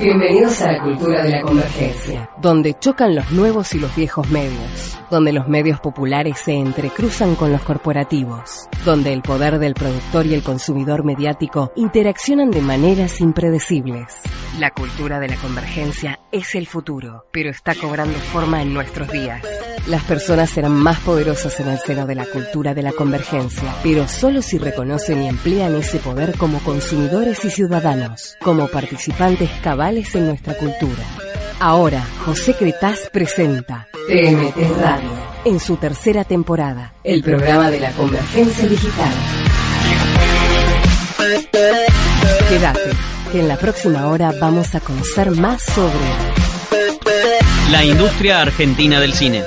Bienvenidos a la cultura de la convergencia, donde chocan los nuevos y los viejos medios donde los medios populares se entrecruzan con los corporativos, donde el poder del productor y el consumidor mediático interaccionan de maneras impredecibles. La cultura de la convergencia es el futuro, pero está cobrando forma en nuestros días. Las personas serán más poderosas en el seno de la cultura de la convergencia, pero solo si reconocen y emplean ese poder como consumidores y ciudadanos, como participantes cabales en nuestra cultura. Ahora, José Cretaz presenta TMT Radio en su tercera temporada, el programa de la convergencia digital. Quédate, que en la próxima hora vamos a conocer más sobre la industria argentina del cine.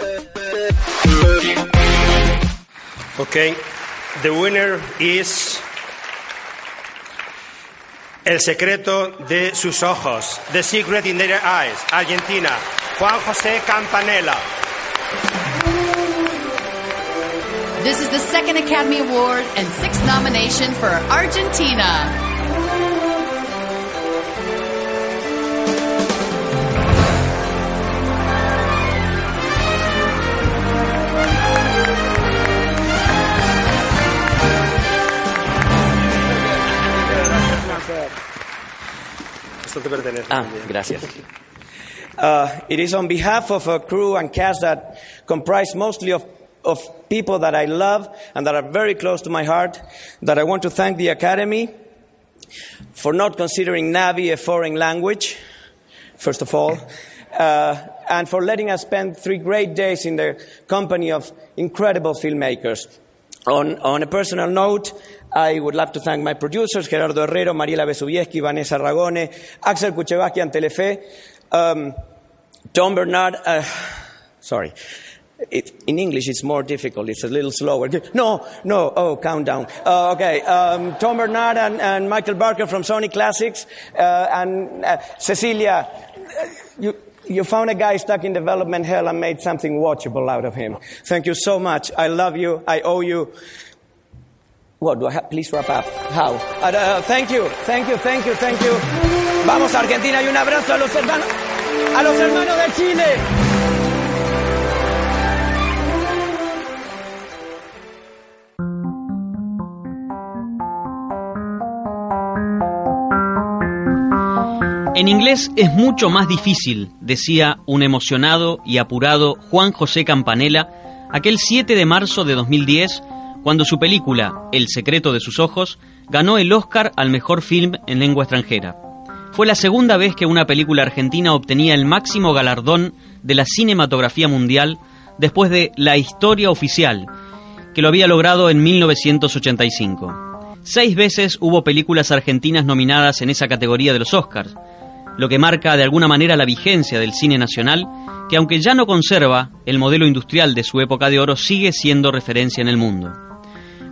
Okay, the winner is el secreto de sus ojos. The Secret in Their Eyes. Argentina. Juan José Campanella. This is the second Academy Award and sixth nomination for Argentina. Ah, gracias. Uh, it is on behalf of a crew and cast that comprise mostly of, of people that I love and that are very close to my heart that I want to thank the Academy for not considering Navi a foreign language, first of all, uh, and for letting us spend three great days in the company of incredible filmmakers. On, on a personal note, I would love to thank my producers, Gerardo Herrero, Mariela Besubieski, Vanessa Ragone, Axel Kuchevaski and Telefe, um, Tom Bernard, uh, sorry. It, in English, it's more difficult. It's a little slower. No, no. Oh, countdown. Uh, okay. Um, Tom Bernard and, and, Michael Barker from Sony Classics, uh, and uh, Cecilia. Uh, you, you found a guy stuck in development hell and made something watchable out of him. Thank you so much. I love you. I owe you. What do I have? Please wrap up. How? Thank you, thank you, thank you, thank you. Vamos a Argentina y un abrazo a los hermanos, a los hermanos de Chile. En inglés es mucho más difícil, decía un emocionado y apurado Juan José Campanella aquel 7 de marzo de 2010 cuando su película El secreto de sus ojos ganó el Oscar al mejor film en lengua extranjera. Fue la segunda vez que una película argentina obtenía el máximo galardón de la cinematografía mundial después de La historia oficial, que lo había logrado en 1985. Seis veces hubo películas argentinas nominadas en esa categoría de los Oscars, lo que marca de alguna manera la vigencia del cine nacional, que aunque ya no conserva el modelo industrial de su época de oro, sigue siendo referencia en el mundo.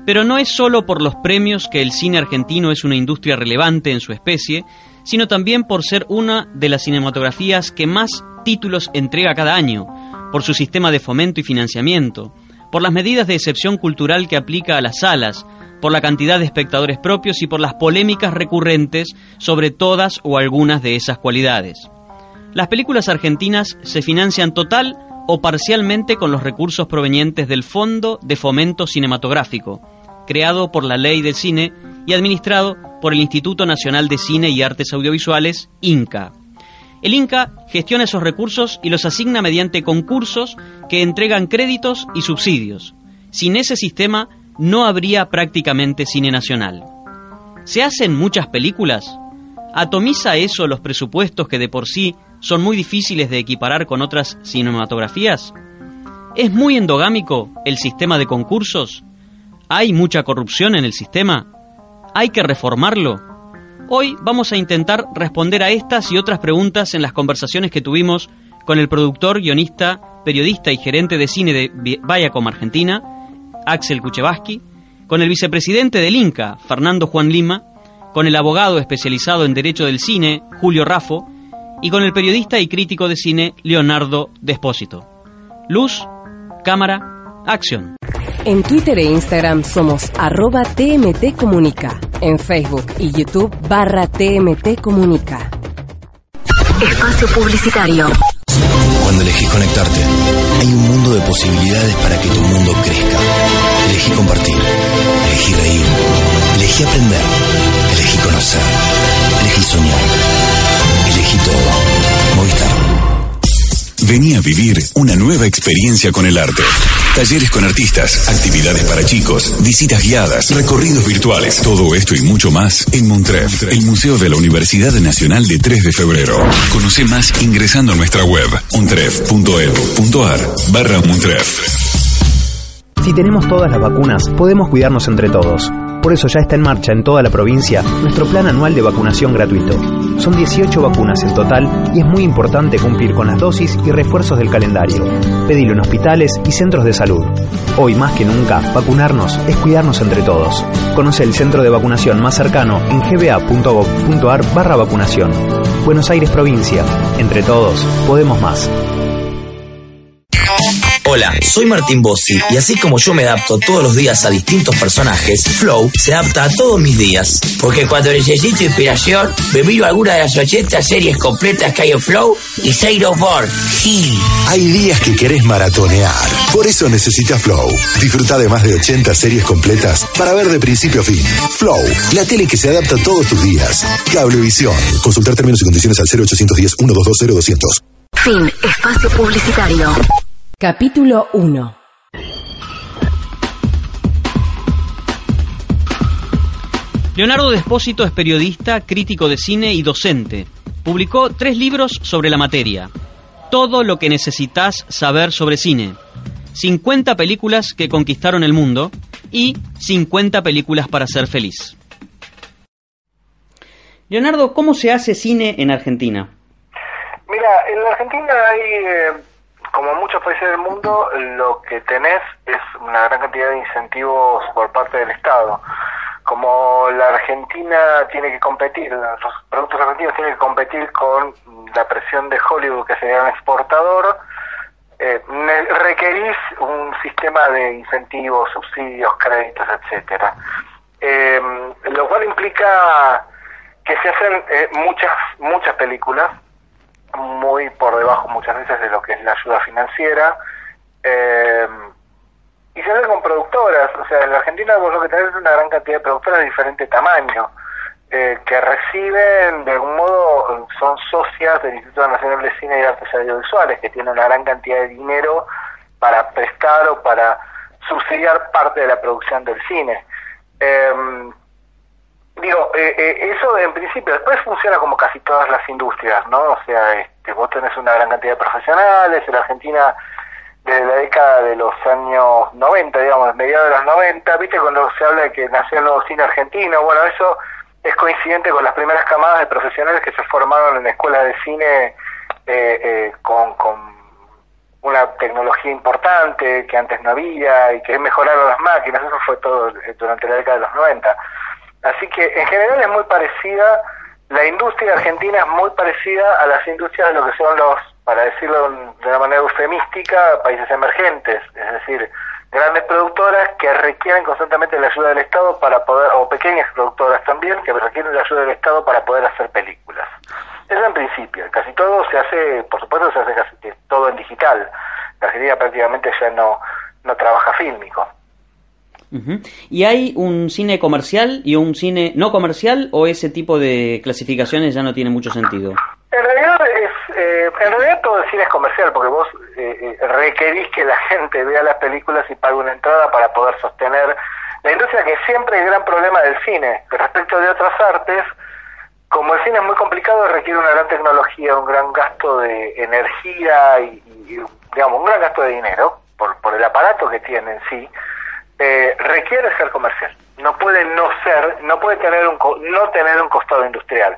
Pero no es solo por los premios que el cine argentino es una industria relevante en su especie, sino también por ser una de las cinematografías que más títulos entrega cada año, por su sistema de fomento y financiamiento, por las medidas de excepción cultural que aplica a las salas, por la cantidad de espectadores propios y por las polémicas recurrentes sobre todas o algunas de esas cualidades. Las películas argentinas se financian total o parcialmente con los recursos provenientes del Fondo de Fomento Cinematográfico, creado por la Ley del Cine y administrado por el Instituto Nacional de Cine y Artes Audiovisuales, INCA. El INCA gestiona esos recursos y los asigna mediante concursos que entregan créditos y subsidios. Sin ese sistema no habría prácticamente cine nacional. ¿Se hacen muchas películas? ¿Atomiza eso los presupuestos que de por sí son muy difíciles de equiparar con otras cinematografías? ¿Es muy endogámico el sistema de concursos? ¿Hay mucha corrupción en el sistema? ¿Hay que reformarlo? Hoy vamos a intentar responder a estas y otras preguntas en las conversaciones que tuvimos con el productor, guionista, periodista y gerente de cine de Viacom Argentina, Axel Kuchevaski, con el vicepresidente del Inca, Fernando Juan Lima, con el abogado especializado en Derecho del Cine, Julio Raffo, y con el periodista y crítico de cine, Leonardo Despósito. Luz, cámara, acción. En Twitter e Instagram somos arroba TMT Comunica. En Facebook y YouTube barra TMT Comunica. Espacio Publicitario. Cuando elegís conectarte, hay un mundo de posibilidades para que tu mundo crezca. Elegí compartir, elegí reír, elegí aprender, elegí conocer, elegí soñar, elegí todo. Movistar. Vení a vivir una nueva experiencia con el arte. Talleres con artistas, actividades para chicos, visitas guiadas, recorridos virtuales. Todo esto y mucho más en Montref, el Museo de la Universidad Nacional de 3 de Febrero. Conoce más ingresando a nuestra web montref.edu.ar barra Montref. Si tenemos todas las vacunas, podemos cuidarnos entre todos. Por eso ya está en marcha en toda la provincia nuestro plan anual de vacunación gratuito. Son 18 vacunas en total y es muy importante cumplir con las dosis y refuerzos del calendario. Pedilo en hospitales y centros de salud. Hoy más que nunca, vacunarnos es cuidarnos entre todos. Conoce el centro de vacunación más cercano en gba.gov.ar barra vacunación. Buenos Aires Provincia. Entre todos, podemos más. Hola, soy Martín Bossi y así como yo me adapto todos los días a distintos personajes, Flow se adapta a todos mis días. Porque cuando necesito inspiración, me miro alguna de las 80 series completas que hay en Flow y say no more. Sí. Hay días que querés maratonear. Por eso necesitas Flow. Disfruta de más de 80 series completas para ver de principio a fin. Flow, la tele que se adapta a todos tus días. Cablevisión. Consultar términos y condiciones al 0810 1220 200. Fin. Espacio Publicitario. Capítulo 1 Leonardo Despósito es periodista, crítico de cine y docente. Publicó tres libros sobre la materia. Todo lo que necesitas saber sobre cine. 50 películas que conquistaron el mundo y 50 películas para ser feliz. Leonardo, ¿cómo se hace cine en Argentina? Mira, en la Argentina hay eh, como muchos países del mundo, lo que tenés es una gran cantidad de incentivos por parte del Estado. Como la Argentina tiene que competir, los productos argentinos tienen que competir con la presión de Hollywood, que sería un exportador, eh, requerís un sistema de incentivos, subsidios, créditos, etcétera. Eh, lo cual implica que se hacen eh, muchas muchas películas muy por debajo muchas veces de lo que es la ayuda financiera. Eh, y se hace con productoras, o sea, en la Argentina vos lo que tenés es una gran cantidad de productoras de diferente tamaño, eh, que reciben, de algún modo, son socias del Instituto Nacional de Cine y Artes Audiovisuales, que tienen una gran cantidad de dinero para prestar o para subsidiar parte de la producción del cine. Eh, Digo, eh, eh, eso en principio, después funciona como casi todas las industrias, ¿no? O sea, este, vos tenés una gran cantidad de profesionales, en Argentina desde la década de los años 90, digamos, mediados de los 90, ¿viste? Cuando se habla de que nació el nuevo cine argentino, bueno, eso es coincidente con las primeras camadas de profesionales que se formaron en escuelas de cine eh, eh, con, con una tecnología importante que antes no había y que mejoraron las máquinas, eso fue todo durante la década de los 90. Así que en general es muy parecida, la industria argentina es muy parecida a las industrias de lo que son los, para decirlo de una manera eufemística, países emergentes, es decir, grandes productoras que requieren constantemente la ayuda del Estado para poder, o pequeñas productoras también, que requieren la ayuda del Estado para poder hacer películas. Eso en principio, casi todo se hace, por supuesto se hace casi todo en digital. La Argentina prácticamente ya no, no trabaja fílmico. ¿Y hay un cine comercial y un cine no comercial o ese tipo de clasificaciones ya no tiene mucho sentido? En realidad, es, eh, en realidad todo el cine es comercial porque vos eh, eh, requerís que la gente vea las películas y pague una entrada para poder sostener la industria que siempre es gran problema del cine. Respecto de otras artes, como el cine es muy complicado, requiere una gran tecnología, un gran gasto de energía y, y digamos, un gran gasto de dinero por, por el aparato que tiene en sí eh, requiere ser comercial. No puede no ser, no puede tener un no tener un costado industrial.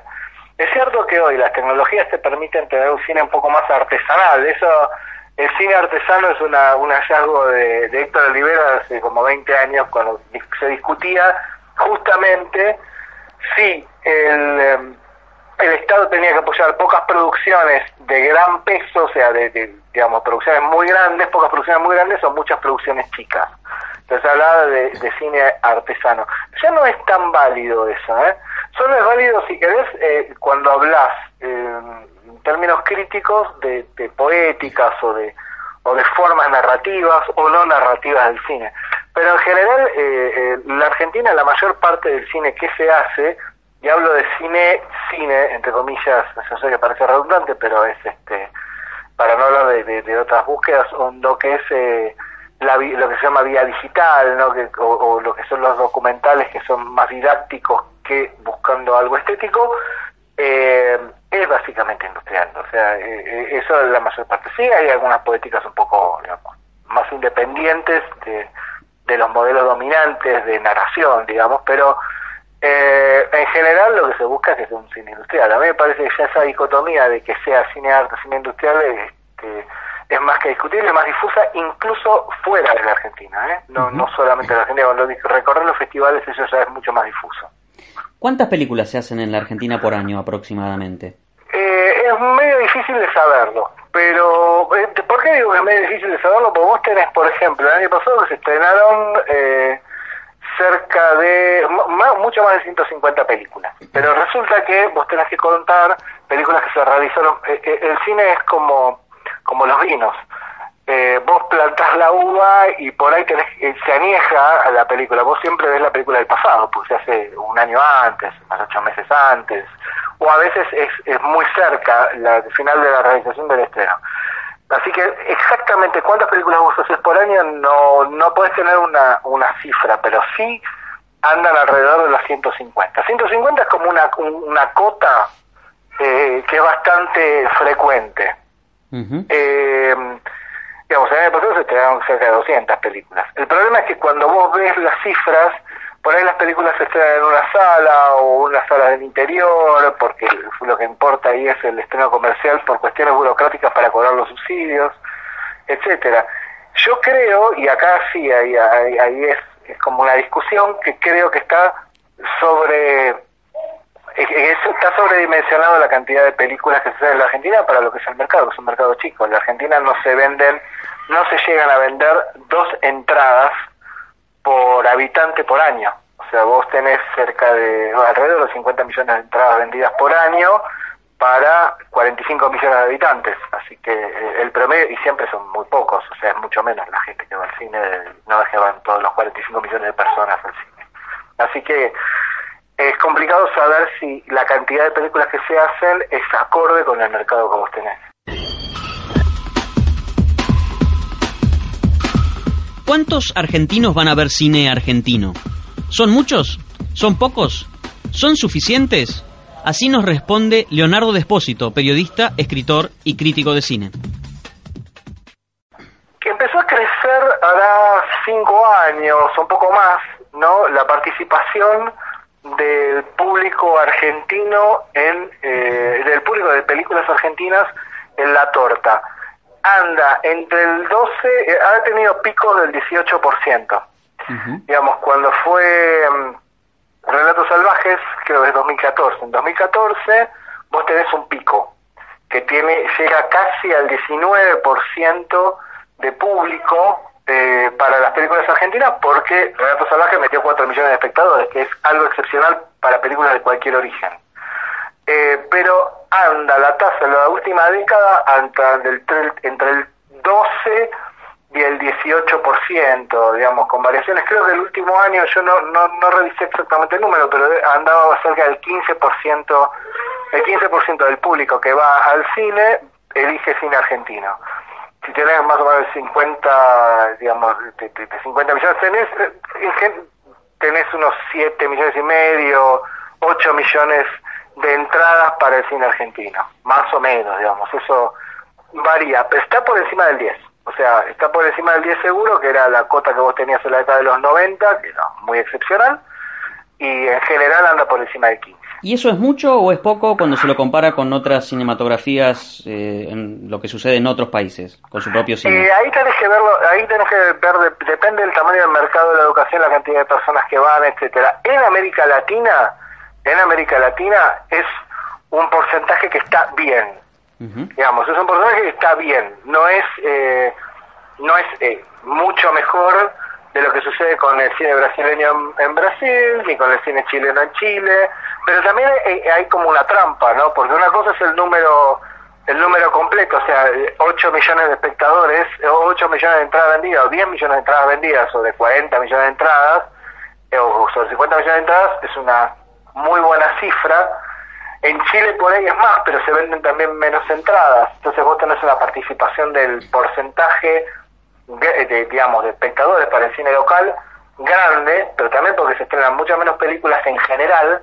Es cierto que hoy las tecnologías te permiten tener un cine un poco más artesanal. Eso el cine artesano es una, un hallazgo de, de Héctor Olivera hace como 20 años, cuando se discutía justamente si el, em, el Estado tenía que apoyar pocas producciones de gran peso, o sea, de, digamos, producciones muy grandes, pocas producciones muy grandes o muchas producciones chicas. Entonces hablaba de, de cine artesano. Ya no es tan válido eso, ¿eh? Solo es válido, si querés, eh, cuando hablas eh, en términos críticos de, de poéticas o de, o de formas narrativas o no narrativas del cine. Pero en general, eh, eh, la Argentina, la mayor parte del cine que se hace, y hablo de cine, cine, entre comillas, yo sé que parece redundante, pero es este, para no hablar de, de, otras búsquedas, lo que es eh, la, lo que se llama vía digital, ¿no? que, o, lo que son los documentales que son más didácticos que buscando algo estético, eh, es básicamente industrial. O sea, eh, eso es la mayor parte. Sí, hay algunas poéticas un poco digamos, más independientes de de los modelos dominantes de narración, digamos, pero eh, en general lo que se busca es que sea un cine industrial. A mí me parece que ya esa dicotomía de que sea cine arte, cine industrial, este, es más que discutible, más difusa, incluso fuera de la Argentina, ¿eh? no, no solamente en la Argentina, cuando recorrer los festivales eso ya es mucho más difuso. ¿Cuántas películas se hacen en la Argentina por año aproximadamente? Eh, es medio difícil de saberlo. Pero, eh, ¿por qué digo que es medio difícil de saberlo? Porque vos tenés, por ejemplo, el año pasado que se estrenaron eh, cerca de, mucho más de 150 películas. Pero resulta que vos tenés que contar películas que se realizaron. Eh, el cine es como, como los vinos. vos plantás la uva y por ahí tenés, se anieja la película. Vos siempre ves la película del pasado, porque se hace un año antes, más ocho meses antes, o a veces es, es muy cerca la, el final de la realización del estreno. Así que exactamente cuántas películas vos haces por año no, no puedes tener una, una cifra, pero sí andan alrededor de las 150. 150 es como una, una cota eh, que es bastante frecuente. Eh, digamos, el pasado se estrenaron cerca de 200 películas. El problema es que cuando vos ves las cifras, por ahí las películas se estrenan en una sala o una sala del interior, porque lo que importa ahí es el estreno comercial por cuestiones burocráticas para cobrar los subsidios, etcétera. Yo creo, y acá sí, ahí, ahí, es, es, como una discusión que creo que está sobre eso está sobredimensionado la cantidad de películas que se hacen en la Argentina para lo que es el mercado, que es un mercado chico. En la Argentina no se venden, no se llegan a vender dos entradas por habitante por año. O sea, vos tenés cerca de alrededor de 50 millones de entradas vendidas por año para 45 millones de habitantes. Así que eh, el promedio, y siempre son muy pocos, o sea, es mucho menos la gente que va al cine, no es que van todos los 45 millones de personas al cine. Así que es complicado saber si la cantidad de películas que se hacen es acorde con el mercado que vos tenés. ¿Cuántos argentinos van a ver cine argentino? ¿Son muchos? ¿Son pocos? ¿Son suficientes? Así nos responde Leonardo Despósito, periodista, escritor y crítico de cine. Que empezó a crecer hará cinco años, un poco más, ¿no? La participación del público argentino en, eh, del público de películas argentinas en la torta anda entre el 12, eh, ha tenido picos del 18%. Digamos, cuando fue um, Relatos Salvajes, creo que es 2014. En 2014 vos tenés un pico que tiene llega casi al 19% de público eh, para las películas argentinas porque Relatos Salvajes metió 4 millones de espectadores, que es algo excepcional para películas de cualquier origen. Eh, pero anda la tasa en la última década anda entre el 12 y el 18%, digamos, con variaciones. Creo que el último año, yo no, no, no revisé exactamente el número, pero andaba cerca del 15%, el 15% del público que va al cine elige cine argentino. Si tenés más o menos 50, digamos, de, 50 millones, tenés, eh, tenés unos 7 millones y medio, 8 millones de entradas para el cine argentino, más o menos, digamos, eso varía, pero está por encima del 10, o sea, está por encima del 10 seguro, que era la cota que vos tenías en la década de los 90, que era muy excepcional, y en general anda por encima de 15. ¿Y eso es mucho o es poco cuando se lo compara con otras cinematografías, eh, en lo que sucede en otros países, con su propio cine? Eh, ahí tenés que verlo, ahí tenés que ver, depende del tamaño del mercado de la educación, la cantidad de personas que van, etcétera. En América Latina, en América Latina es un porcentaje que está bien, digamos, es un porcentaje que está bien, no es, eh, no es eh, mucho mejor de lo que sucede con el cine brasileño en, Brasil, ni con el cine chileno en Chile, pero también hay, como una trampa, ¿no? Porque una cosa es el número el número completo, o sea, 8 millones de espectadores, 8 millones de entradas vendidas, o 10 millones de entradas vendidas, o de 40 millones de entradas, eh, o sobre 50 millones de entradas, es una muy buena cifra. En Chile por ahí es más, pero se venden también menos entradas. Entonces vos tenés una participación del porcentaje de, digamos, de espectadores para el cine local grande, pero también porque se estrenan muchas menos películas en general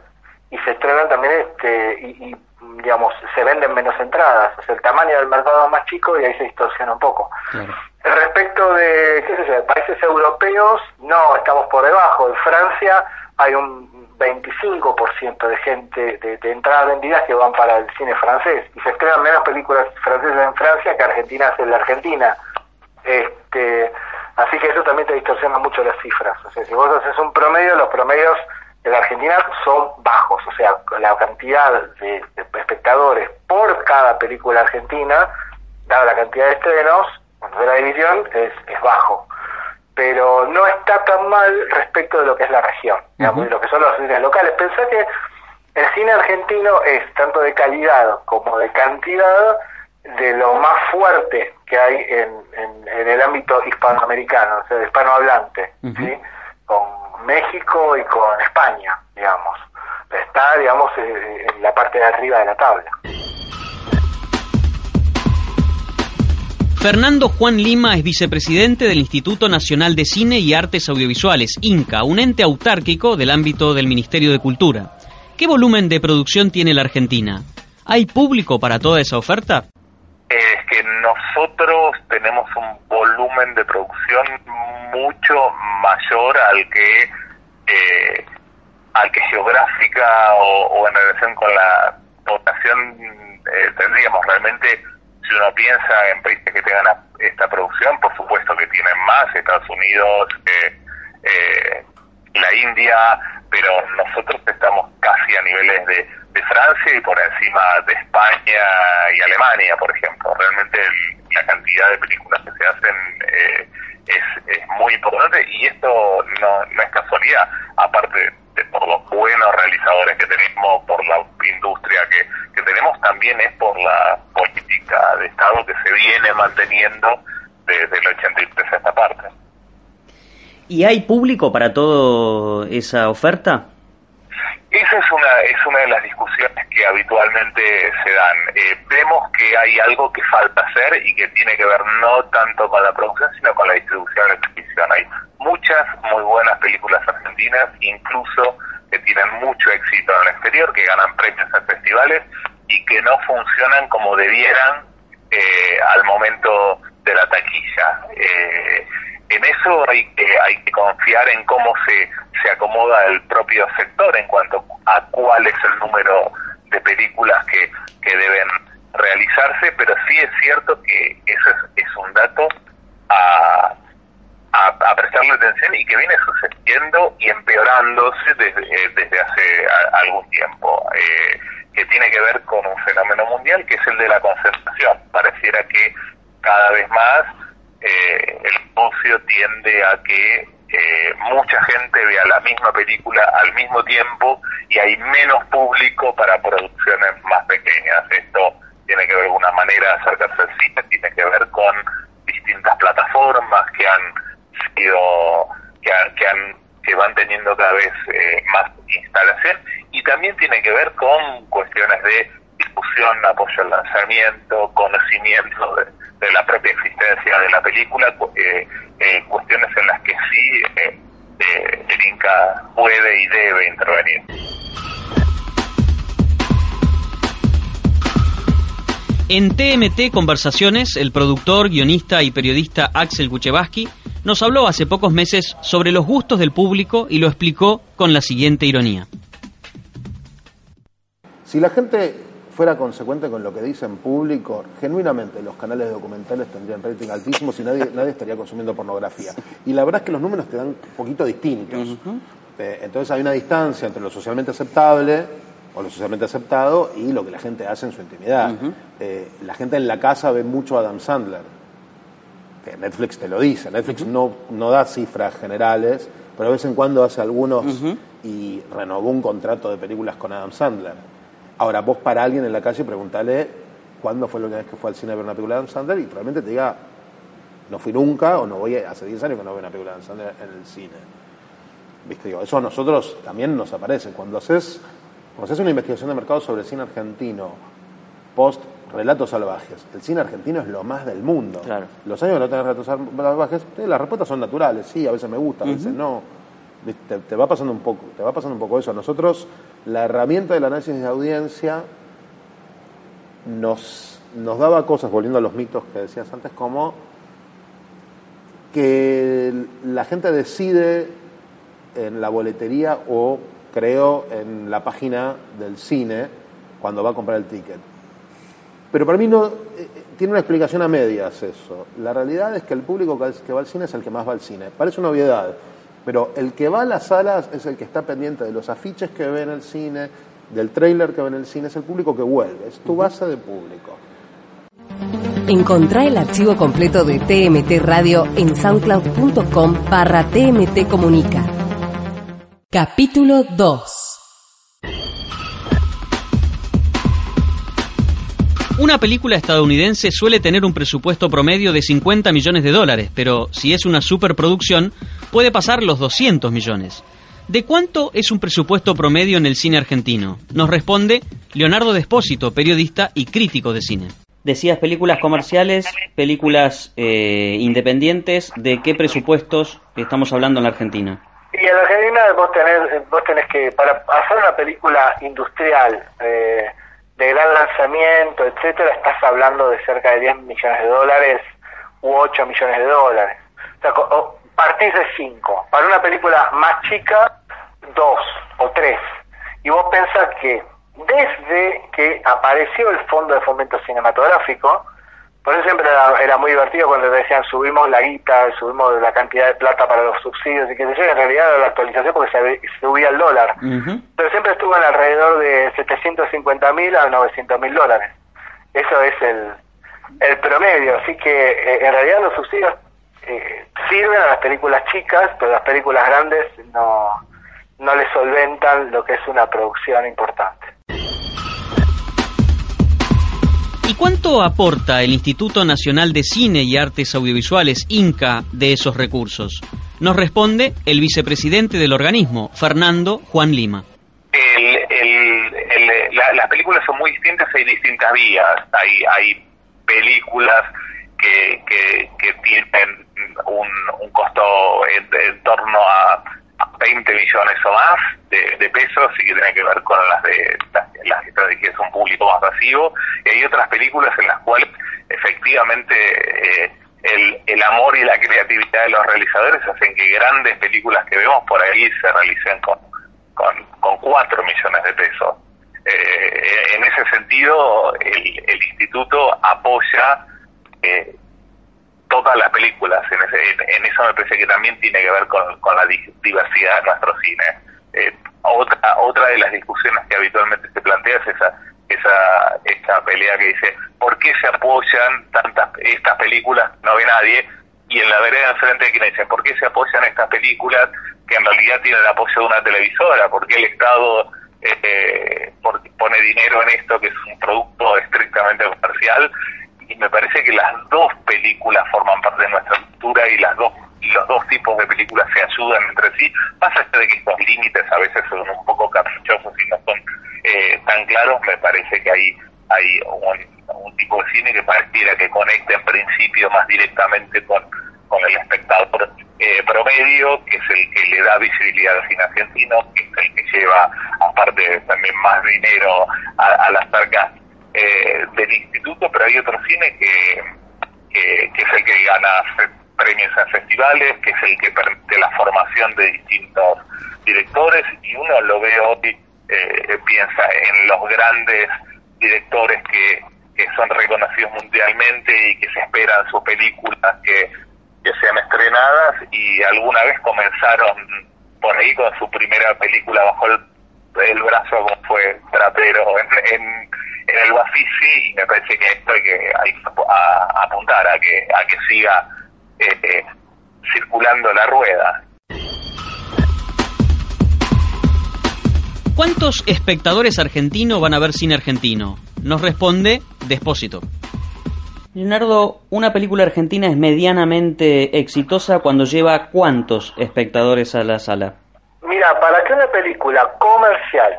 y se estrenan también, este y, digamos, se venden menos entradas. O sea, el tamaño del mercado es más chico y ahí se distorsiona un poco. Respecto de, qué sé yo, de países europeos, no, estamos por debajo. En Francia hay un 25% de gente, de, de, entradas vendidas que van para el cine francés. Y se estrenan menos películas francesas en Francia que argentinas en la Argentina. Este, así que eso también te distorsiona mucho las cifras. O sea, si vos haces un promedio, los promedios en la Argentina son bajos. O sea, la cantidad de, espectadores por cada película argentina, dada la cantidad de estrenos, de la división, es, es bajo. Pero no está tan mal respecto de lo que es la región, digamos, lo que son los cines locales. Pensá que el cine argentino es tanto de calidad como de cantidad de lo más fuerte que hay en, en, el ámbito hispanoamericano, o sea, hispanohablante, ¿sí? con México y con España, digamos. Está, digamos, eh, en la parte de arriba de la tabla. Fernando Juan Lima es vicepresidente del Instituto Nacional de Cine y Artes Audiovisuales, INCA, un ente autárquico del ámbito del Ministerio de Cultura. ¿Qué volumen de producción tiene la Argentina? ¿Hay público para toda esa oferta? Es que nosotros tenemos un volumen de producción mucho mayor al que eh, al que geográfica o, en relación con la población eh, tendríamos. Realmente si uno piensa en países que tengan esta producción por supuesto que tienen más Estados Unidos eh, la India pero nosotros estamos casi a niveles de de Francia y por encima de España y Alemania, por ejemplo. Realmente la cantidad de películas que se hacen eh, es, es, muy importante y esto no, no es casualidad, aparte de por los buenos realizadores que tenemos, por la industria que, que tenemos, también es por la política de Estado que se viene manteniendo desde el 83 a esta parte. ¿Y hay público para toda esa oferta? Esa es una, es una de las discusiones que habitualmente se dan. Eh, vemos que hay algo que falta hacer y que tiene que ver no tanto con la producción, sino con la distribución de la televisión. Hay muchas muy buenas películas argentinas, incluso que tienen mucho éxito en el exterior, que ganan premios en festivales y que no funcionan como debieran eh, al momento de la taquilla. Eh, en eso hay que, hay que confiar en cómo se, se acomoda el propio sector en cuanto a cuál es el número de películas que, que deben realizarse, pero sí es cierto que eso es, un dato a, a, prestarle atención y que viene sucediendo y empeorándose desde, eh, desde hace algún tiempo, eh, que tiene que ver con un fenómeno mundial que es el de la concentración. Pareciera que cada vez más eh, el negocio tiende a que eh, mucha gente vea la misma película al mismo tiempo y hay menos público para producciones más pequeñas. Esto tiene que ver de alguna manera acercarse al cine, tiene que ver con distintas plataformas que han sido, que, que han que van teniendo cada vez eh, más instalación y también tiene que ver con cuestiones de discusión, apoyo al lanzamiento, conocimiento de, de la propia existencia de la película, eh, eh, cuestiones en las que sí eh, el Inca puede y debe intervenir. En TMT Conversaciones, el productor, guionista y periodista Axel Kuchevaski nos habló hace pocos meses sobre los gustos del público y lo explicó con la siguiente ironía. Si la gente fuera consecuente con lo que dice en público, genuinamente los canales documentales tendrían rating altísimos y nadie, nadie estaría consumiendo pornografía. Y la verdad es que los números te dan un poquito distintos. Eh, entonces hay una distancia entre lo socialmente aceptable o lo socialmente aceptado y lo que la gente hace en su intimidad. Eh, la gente en la casa ve mucho a Adam Sandler. Netflix te lo dice. Netflix no, no da cifras generales, pero de vez en cuando hace algunos y renovó un contrato de películas con Adam Sandler. Ahora, vos para alguien en la calle preguntale cuándo fue la última vez que fue al cine a ver una película de Adam Sandler y probablemente te diga, no fui nunca o no voy, hace 10 años que no veo una película de Adam Sandler en el cine. ¿Viste? Digo, eso a nosotros también nos aparece. Cuando haces, cuando haces una investigación de mercado sobre cine argentino, post relatos salvajes, el cine argentino es lo más del mundo. Los años que no tenés relatos salvajes, eh, las respuestas son naturales, sí, a veces me gusta, a veces no. Te, te, va pasando un poco, te va pasando un poco eso. Nosotros, la herramienta del análisis de audiencia nos, nos daba cosas, volviendo a los mitos que decías antes, como que la gente decide en la boletería o creo en la página del cine cuando va a comprar el ticket. Pero para mí no eh, tiene una explicación a medias eso. La realidad es que el público que va al cine es el que más va al cine. Parece una obviedad, pero el que va a las salas es el que está pendiente de los afiches que ve en el cine, del trailer que ve en el cine, es el público que vuelve, es tu base de público. Encontrá el archivo completo de TMT Radio en soundcloud.com barra TMT Comunica. Capítulo 2 Una película estadounidense suele tener un presupuesto promedio de 50 millones de dólares, pero si es una superproducción, puede pasar los 200 millones. ¿De cuánto es un presupuesto promedio en el cine argentino? Nos responde Leonardo Despósito, periodista y crítico de cine. Decías películas comerciales, películas eh, independientes, ¿de qué presupuestos estamos hablando en la Argentina? Y en la Argentina vos tenés, vos tenés que, para hacer una película industrial, eh, de gran lanzamiento, etcétera, estás hablando de cerca de 10 millones de dólares u 8 millones de dólares. O sea, partís de 5. Para una película más chica, 2 o 3. Y vos pensás que desde que apareció el Fondo de Fomento Cinematográfico, por eso siempre era, muy divertido cuando decían subimos la guita, subimos la cantidad de plata para los subsidios y que se en realidad era la actualización porque se subía el dólar. Pero siempre estuvo en alrededor de 750 mil a 900 mil dólares. Eso es el, el promedio. Así que eh, en realidad los subsidios eh, sirven a las películas chicas, pero las películas grandes no, no les solventan lo que es una producción importante. ¿Y cuánto aporta el Instituto Nacional de Cine y Artes Audiovisuales, INCA, de esos recursos? Nos responde el vicepresidente del organismo, Fernando Juan Lima. las películas son muy distintas, hay distintas vías. Hay, hay películas que, tienen un, costo en torno a 20 millones o más de, pesos y que tiene que ver con las de las, estrategias un público más masivo y hay otras películas en las cuales efectivamente eh, el, el amor y la creatividad de los realizadores hacen que grandes películas que vemos por ahí se realicen con, con, con 4 millones de pesos. Eh, en ese sentido, el, el instituto apoya eh, todas las películas. En, eso me parece que también tiene que ver con, la diversidad de nuestro cine. Eh, otra otra de las discusiones que habitualmente se plantea es esa esa esa pelea que dice ¿por qué se apoyan tantas estas películas no ve nadie? y en la vereda enfrente hay quienes dicen ¿por qué se apoyan estas películas que en realidad tienen el apoyo de una televisora? ¿por qué el Estado eh, pone dinero en esto que es un producto estrictamente comercial? Y me parece que las dos películas forman parte de nuestra cultura y las dos los dos tipos de películas se ayudan entre sí, más allá de que estos límites a veces son un poco caprichosos y no son eh, tan claros, me parece que hay, hay un, tipo de cine que pareciera que conecta en principio más directamente con, con el espectador eh, promedio, que es el que le da visibilidad al cine argentino, que es el que lleva aparte también más dinero a, a las arcas eh, del instituto, pero hay otro cine que, que, es el que gana premios en festivales, que es el que permite la formación de distintos directores y uno lo ve hoy, eh, piensa en los grandes directores que, que son reconocidos mundialmente y que se esperan sus películas que, que sean estrenadas y alguna vez comenzaron por ahí con su primera película bajo el, el brazo como fue Trapero en, en, en el Bafisi y me parece que esto hay que hay a, apuntar a que a que siga eh, circulando la rueda ¿Cuántos espectadores argentinos van a ver cine argentino? Nos responde Despósito. Leonardo, una película argentina es medianamente exitosa cuando lleva cuántos espectadores a la sala? Mira, para que una película comercial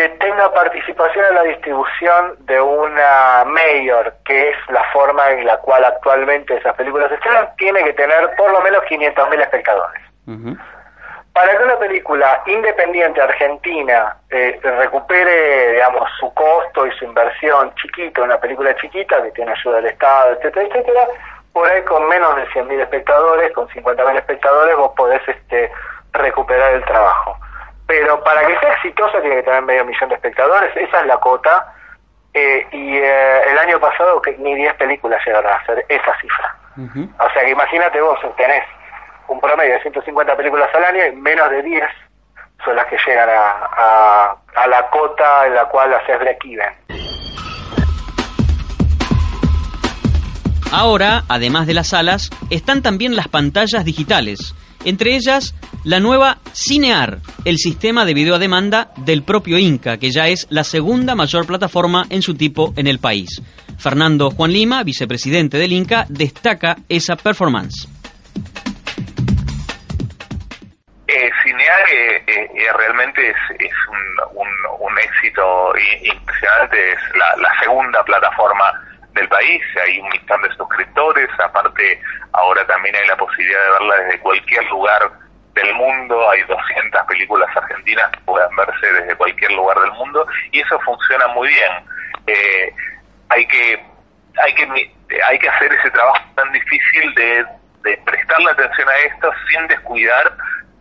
que tenga participación en la distribución de una mayor, que es la forma en la cual actualmente esas películas se estrenan, tiene que tener por lo menos 500.000 espectadores. Para que una película independiente argentina eh, recupere, digamos, su costo y su inversión chiquita, una película chiquita que tiene ayuda del Estado, etcétera, etcétera, por ahí con menos de 100.000 espectadores, con 50.000 espectadores, vos podés este, recuperar el trabajo. Pero para que sea exitosa tiene que tener medio millón de espectadores, esa es la cota. Eh, y eh, el año pasado que ni 10 películas llegaron a hacer esa cifra. O sea que imagínate vos, tenés un promedio de 150 películas al año y menos de 10 son las que llegan a, a, la cota en la cual haces break-even. Ahora, además de las salas, están también las pantallas digitales, entre ellas la nueva Cinear, el sistema de video a demanda del propio Inca, que ya es la segunda mayor plataforma en su tipo en el país. Fernando Juan Lima, vicepresidente del Inca, destaca esa performance. Eh, Cinear eh, eh, realmente es, un, éxito impresionante, es la, segunda plataforma del país, hay un millón de suscriptores, aparte ahora también hay la posibilidad de verla desde cualquier lugar del mundo, hay 200 películas argentinas que pueden verse desde cualquier lugar del mundo y eso funciona muy bien. Eh, hay que hay que hay que hacer ese trabajo tan difícil de, de prestarle atención a esto sin descuidar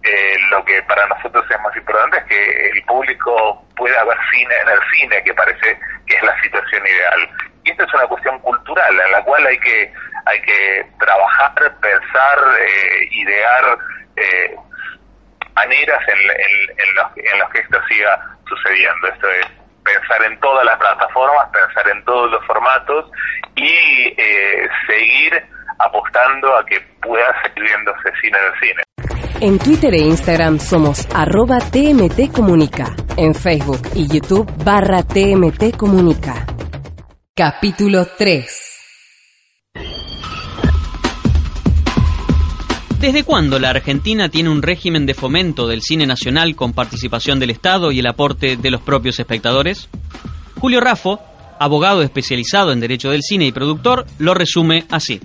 eh, lo que para nosotros es más importante es que el público pueda ver cine en el cine, que parece que es la situación ideal. Y esta es una cuestión cultural en la cual hay que hay que trabajar, pensar, eh, idear eh, maneras en, en, que esto siga sucediendo. Esto es pensar en todas las plataformas, pensar en todos los formatos y eh, seguir apostando a que pueda seguir viéndose cine en cine. En Twitter e Instagram somos arroba TMT Comunica. En Facebook y YouTube barra TMT Comunica. Capítulo 3. ¿Desde cuándo la Argentina tiene un régimen de fomento del cine nacional con participación del Estado y el aporte de los propios espectadores? Julio Raffo, abogado especializado en Derecho del Cine y productor, lo resume así.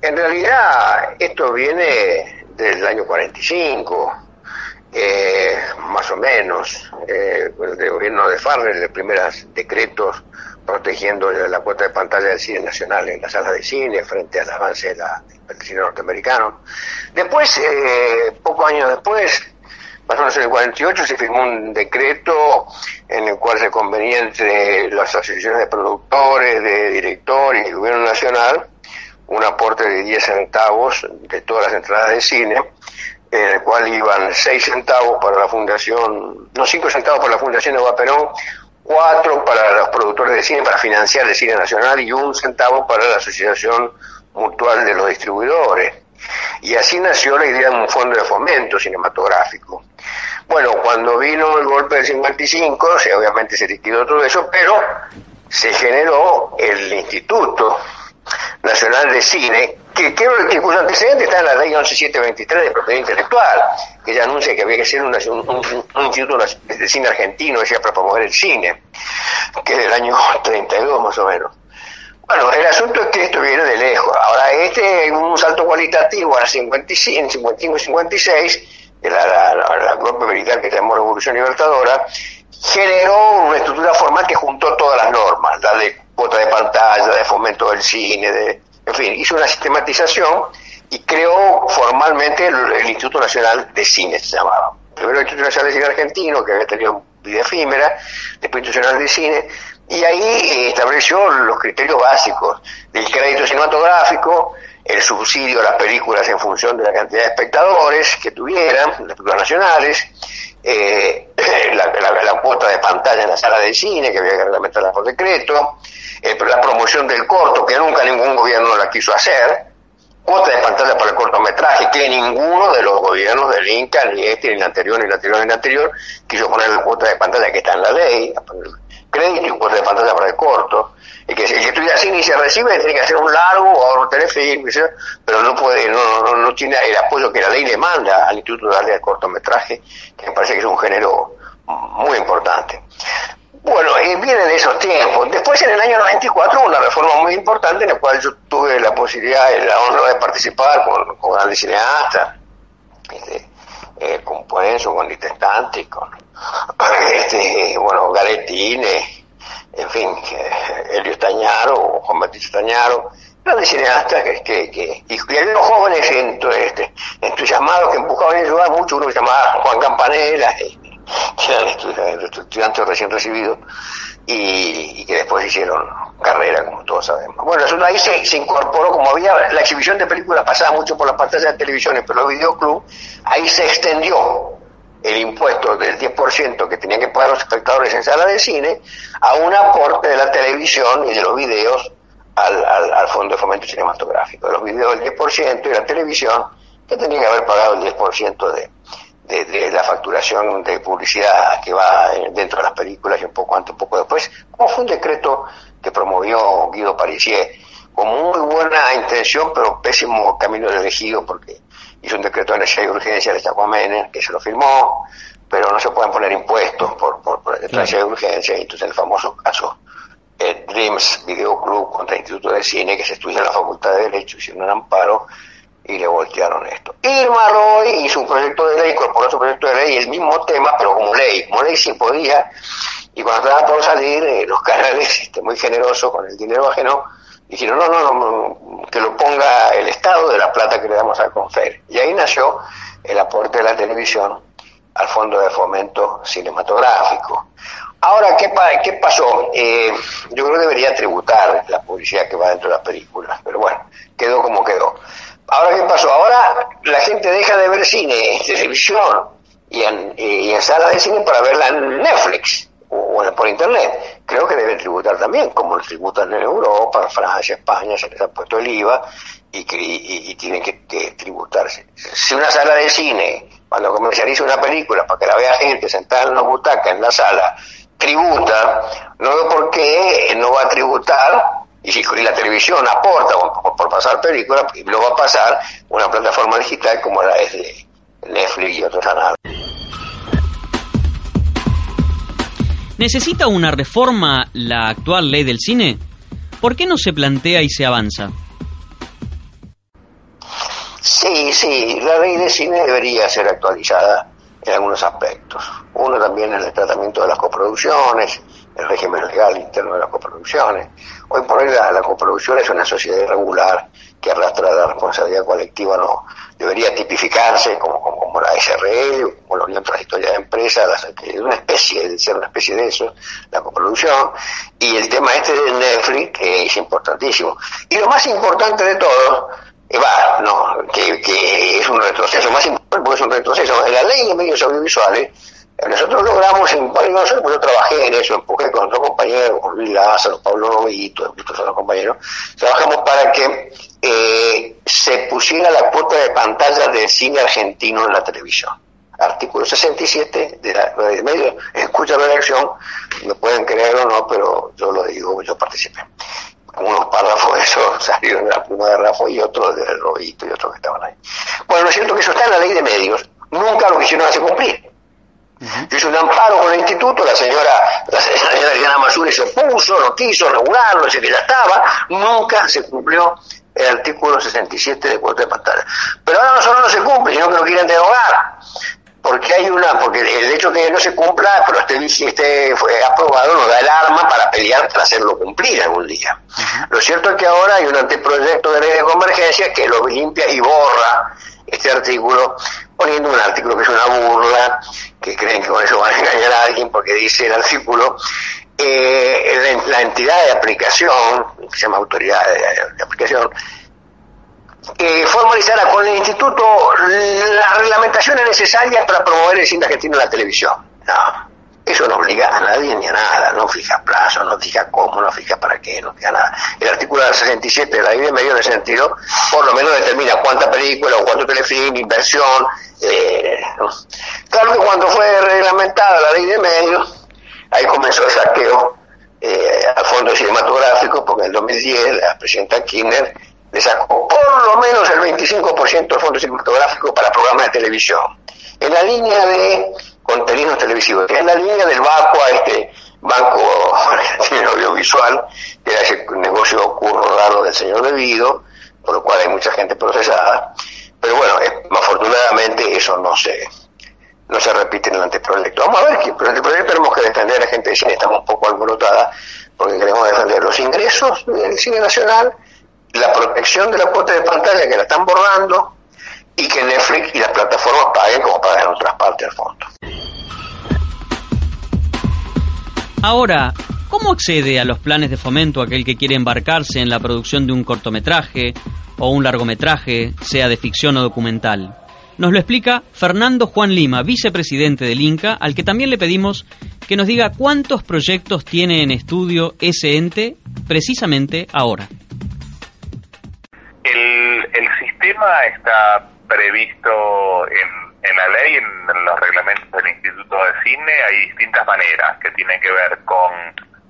En realidad, esto viene del año 45, eh, más o menos, eh, el gobierno de Farrell, de primeros decretos protegiendo la cuota de pantalla del cine nacional en las salas de cine frente al avance del cine norteamericano. Después, eh, pocos años después, más o menos en el 48, se firmó un decreto en el cual se convenía entre las asociaciones de productores, de directores y el gobierno nacional un aporte de 10 centavos de todas las entradas de cine, en el cual iban 6 centavos para la fundación, no 5 centavos para la fundación de Perón, 4 para los productores de cine para financiar el cine nacional y un centavo para la asociación mutual de los distribuidores. Y así nació la idea de un fondo de fomento cinematográfico. Bueno, cuando vino el golpe del 55, obviamente se liquidó todo eso, pero se generó el instituto Nacional de Cine, que, que, cuyo antecedente está en la ley 11723 de propiedad intelectual, que ya anuncia que había que ser un, instituto de cine argentino, decía, para promover el cine, que es del año 32 más o menos. Bueno, el asunto es que esto viene de lejos. Ahora, este un salto cualitativo a la 55, 55 56, de la, la, la, golpe militar que llamó Revolución Libertadora, generó una estructura formal que juntó todas las normas, la de cuota de pantalla, de fomento del cine, de En fin, hizo una sistematización y creó formalmente el, el Instituto Nacional de Cine, se llamaba. Primero el Instituto Nacional de Cine Argentino, que había tenido vida efímera, después Instituto Nacional de Cine, y ahí eh, estableció los criterios básicos del crédito cinematográfico, el subsidio a las películas en función de la cantidad de espectadores que tuvieran, las películas nacionales, eh, la, la- cuota de pantalla en la sala de cine, que había que reglamentarla por decreto, eh, la promoción del corto, que nunca ningún gobierno la quiso hacer, cuota de pantalla para el cortometraje, que ninguno de los gobiernos del Inca, ni este, ni el anterior, ni el anterior, ni el anterior, quiso poner la cuota de pantalla que está en la ley, crédito y cuota de pantalla para el corto. El que, el que estudia cine y se recibe tiene que hacer un largo o un telefilm, pero no puede, no, no, no tiene el apoyo que la ley le manda al Instituto de Darle al cortometraje, que me parece que es un género muy importante. Bueno, eh, viene de esos tiempos. Después, en el año 94, hubo una reforma muy importante en la cual yo tuve la posibilidad y la honra de participar con, con grandes cineastas, este, eh, con con Littestante, con este, bueno, Galetine, en fin, Elio Stañaro, Juan Batista Stañaro, grandes cineastas que, que, que y, y había unos jóvenes ento- este, entusiasmados que empujaban y ayudaban mucho, uno que se llamaba Juan Campanella, que eran estudiantes, estudiantes recién recibidos y, y que después hicieron carrera, como todos sabemos. Bueno, eso ahí se, incorporó, como había la exhibición de películas pasaba mucho por las pantallas de televisiones, pero los videoclub, ahí se extendió el impuesto del 10% que tenían que pagar los espectadores en sala de cine a un aporte de la televisión y de los videos al, al, Fondo de Fomento Cinematográfico. Los videos el 10% y la televisión que tenía que haber pagado el 10% de, de, de la facturación de publicidad que va eh, dentro de las películas y un poco antes, un poco después, como fue un decreto que promovió Guido Parisier, con muy buena intención, pero pésimo camino elegido, porque hizo un decreto de necesidad y urgencia de Chaco Menem, que se lo firmó, pero no se pueden poner impuestos por, por, por necesidad y urgencia, entonces el famoso caso eh, Dreams Video Club contra el Instituto de Cine, que se estudia en la Facultad de Derecho, hicieron un amparo y le voltearon esto. Irma Roy hizo un proyecto de ley, incorporó su proyecto de ley, el mismo tema, pero como ley. Como ley sí podía, y cuando estaba por salir, eh, los canales, este, muy generosos con el dinero ajeno, dijeron, no, no, no, que lo ponga el Estado de la plata que le damos al Confer. Y ahí nació el aporte de la televisión al Fondo de Fomento Cinematográfico. Ahora, ¿qué, qué pasó? Eh, yo creo que debería tributar la publicidad que va dentro de las películas, pero bueno, quedó como quedó. Ahora, ¿qué pasó? Ahora la gente deja de ver cine en televisión y en, y en salas de cine para verla en Netflix o, por internet. Creo que deben tributar también, como lo tributan en Europa, Francia, España, se les ha puesto el IVA y, tienen que, tributarse. Si una sala de cine, cuando comercializa una película para que la vea gente sentada en una butaca en la sala, tributa, no veo por qué no va a tributar y si la televisión aporta por, pasar películas, lo va a pasar una plataforma digital como la es Netflix y otros canales. ¿Necesita una reforma la actual ley del cine? ¿Por qué no se plantea y se avanza? Sí, sí, la ley de cine debería ser actualizada en algunos aspectos. Uno también es el tratamiento de las coproducciones, el régimen legal interno de las coproducciones. Hoy por hoy la, coproducción es una sociedad irregular que arrastra la responsabilidad colectiva, no debería tipificarse como, como, como la SRL, como la Unión Transitoria de Empresas, las- una especie, de ser una especie de eso, la coproducción, y el tema este de Netflix, que es importantísimo. Y lo más importante de todo, eh, va, no, que, es un retroceso, más importante porque es un retroceso. En la ley de medios audiovisuales, nosotros logramos, en pues yo trabajé en eso, empujé con otros compañeros, con Luis Lázaro, Pablo Novito, muchos otros compañeros, trabajamos para que eh, se pusiera la cuota de pantalla del cine argentino en la televisión. Artículo 67 de la de medios, escucha la elección, me pueden creer o no, pero yo lo digo, yo participé unos párrafos de eso salieron de la pluma de Rafa y otros de Robito y otros que estaban ahí. Bueno, lo cierto que eso está en la ley de medios, nunca lo quisieron hacer cumplir. Yo hice un amparo con el instituto, la señora, la señora Diana Masuri se opuso, no quiso regularlo, dice que ya estaba, nunca se cumplió el artículo 67 de cuota de pantalla. Pero ahora no solo no se cumple, sino que lo quieren derogar. porque hay una, porque el hecho de que no se cumpla, pero este esté fue aprobado, nos da el arma para pelear para hacerlo cumplir algún día. Lo cierto es que ahora hay un anteproyecto de ley de convergencia que lo limpia y borra este artículo, poniendo un artículo que es una burla, que creen que con eso van a engañar a alguien porque dice el artículo, eh, la, entidad de aplicación, que se llama autoridad de aplicación, eh, formalizará con el instituto las reglamentaciones necesarias para promover el cine argentino en la televisión. Eso no obliga a nadie ni a nada, no fija plazo, no fija cómo, no fija para qué, no fija nada. El artículo 67 de la ley de medios de sentido por lo menos determina cuánta película o cuánto telefilm, inversión. Eh, claro que cuando fue reglamentada la ley de medios, ahí comenzó el saqueo eh, al fondo cinematográfico, porque en el 2010 la presidenta Kirchner le sacó por lo menos el 25% del fondo cinematográfico para programas de televisión. En la línea de contenidos televisivos, en la línea del BACO a este Banco Argentino Audiovisual, que era ese negocio curro raro del señor Debido, por lo cual hay mucha gente procesada. Pero bueno, afortunadamente eso no se no se repite en el anteproyecto. Vamos a ver que, pero anteproyecto tenemos que defender a la gente de cine, estamos un poco alborotada, porque queremos defender los ingresos del cine nacional la protección de la cuota de pantalla que la están borrando y que Netflix y las plataformas paguen como pagan en otras partes del fondo. Ahora, ¿cómo accede a los planes de fomento aquel que quiere embarcarse en la producción de un cortometraje o un largometraje, sea de ficción o documental? Nos lo explica Fernando Juan Lima, vicepresidente del INCA, al que también le pedimos que nos diga cuántos proyectos tiene en estudio ese ente precisamente ahora. El, sistema está previsto en, la ley, en, los reglamentos del Instituto de Cine. Hay distintas maneras que tienen que ver con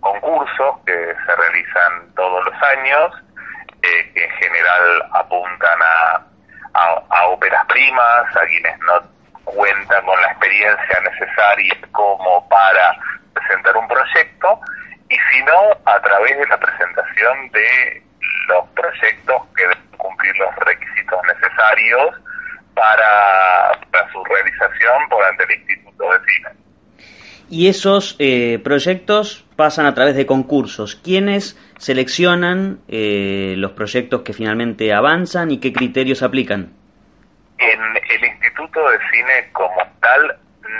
concursos que se realizan todos los años, eh, que en general apuntan a, a, óperas primas, a quienes no cuentan con la experiencia necesaria como para presentar un proyecto, y si no, a través de la presentación de los proyectos que deben cumplir los requisitos necesarios para, su realización por ante el Instituto de Cine. Y esos eh, proyectos pasan a través de concursos. ¿Quiénes seleccionan eh, los proyectos que finalmente avanzan y qué criterios aplican? En el Instituto de Cine como tal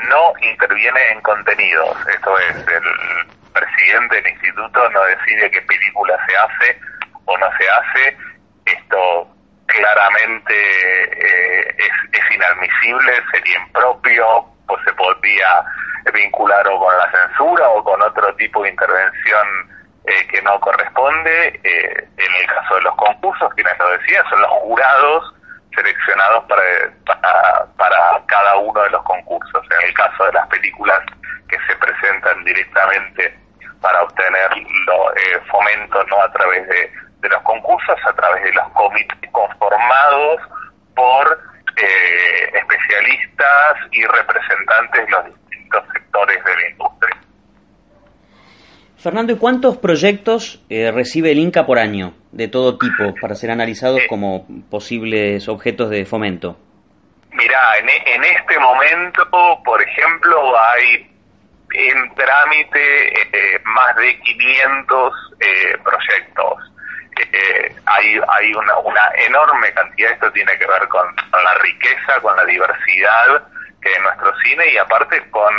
no interviene en contenidos. Esto es, el presidente del instituto no decide qué película se hace o no se hace, esto claramente eh, es, inadmisible, sería impropio, pues se podría vincular o con la censura o con otro tipo de intervención eh, que no corresponde. Eh, en el caso de los concursos, quienes lo decían, son los jurados seleccionados para, para, cada uno de los concursos. En el caso de las películas que se presentan directamente para obtener lo, fomento no a través de de los concursos a través de los comités conformados por eh, especialistas y representantes de los distintos sectores de la industria. Fernando, ¿y cuántos proyectos eh, recibe el Inca por año de todo tipo para ser analizados eh, como posibles objetos de fomento? Mira, en, este momento, por ejemplo, hay en trámite más de 500 proyectos eh, hay, hay una, una enorme cantidad, esto tiene que ver con, la riqueza, con la diversidad que hay nuestro cine y aparte con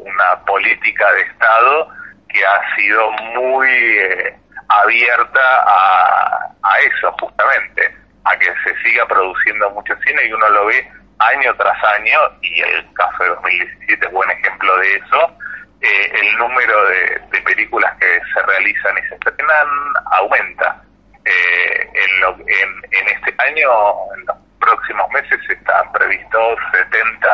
una política de Estado que ha sido muy eh, abierta a, eso justamente, a que se siga produciendo mucho cine y uno lo ve año tras año y el caso de 2017 es buen ejemplo de eso. Eh, el número de películas que se realizan y se estrenan aumenta eh, en, este año, en los próximos meses, están previstos 70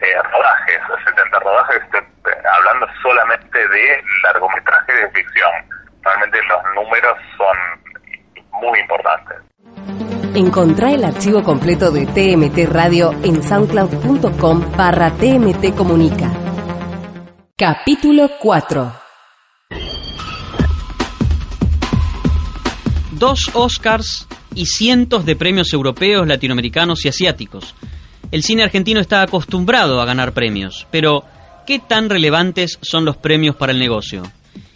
eh, rodajes, 70 rodajes, eh, hablando solamente de largometraje de ficción. Realmente los números son muy importantes. Encontrá el archivo completo de TMT Radio en soundcloud.com barra TMT Comunica. Capítulo 4 dos Oscars y cientos de premios europeos, latinoamericanos y asiáticos. El cine argentino está acostumbrado a ganar premios, pero ¿qué tan relevantes son los premios para el negocio?